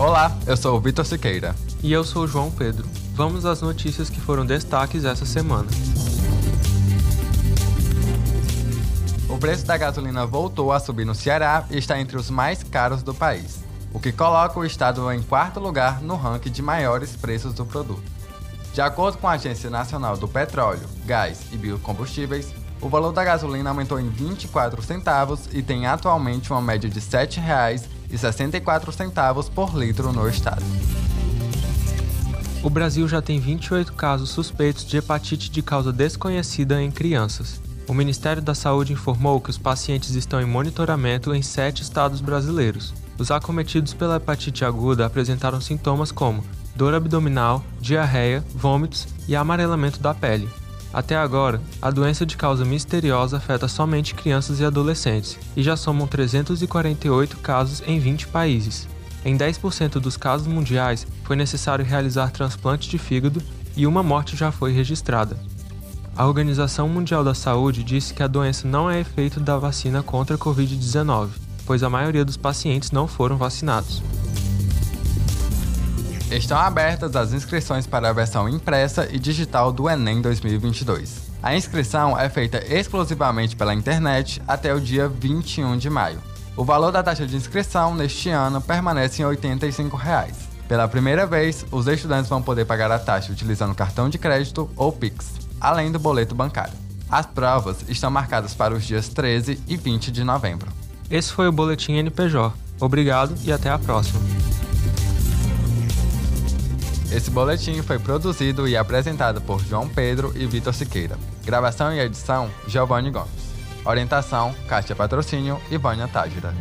Olá, eu sou o Vitor Siqueira. E eu sou o João Pedro. Vamos às notícias que foram destaques essa semana. O preço da gasolina voltou a subir no Ceará e está entre os mais caros do país, o que coloca o estado em quarto lugar no ranking de maiores preços do produto. De acordo com a Agência Nacional do Petróleo, Gás e Biocombustíveis, o valor da gasolina aumentou em 24 centavos e tem atualmente uma média de R$ 7,64 por litro no estado. O Brasil já tem 28 casos suspeitos de hepatite de causa desconhecida em crianças. O Ministério da Saúde informou que os pacientes estão em monitoramento em sete estados brasileiros. Os acometidos pela hepatite aguda apresentaram sintomas como dor abdominal, diarreia, vômitos e amarelamento da pele. Até agora, a doença de causa misteriosa afeta somente crianças e adolescentes, e já somam 348 casos em 20 países. Em 10% dos casos mundiais, foi necessário realizar transplante de fígado e uma morte já foi registrada. A Organização Mundial da Saúde disse que a doença não é efeito da vacina contra a Covid-19, pois a maioria dos pacientes não foram vacinados. Estão abertas as inscrições para a versão impressa e digital do Enem 2022. A inscrição é feita exclusivamente pela internet até o dia 21 de maio. O valor da taxa de inscrição neste ano permanece em 85 reais. Pela primeira vez, os estudantes vão poder pagar a taxa utilizando cartão de crédito ou Pix, além do boleto bancário. As provas estão marcadas para os dias 13 e 20 de novembro. Esse foi o Boletim NPJ. Obrigado e até a próxima. Esse boletim foi produzido e apresentado por João Pedro e Vitor Siqueira. Gravação e edição, Giovanni Gomes. Orientação, Kátia Patrocínio e Vânia Tágira.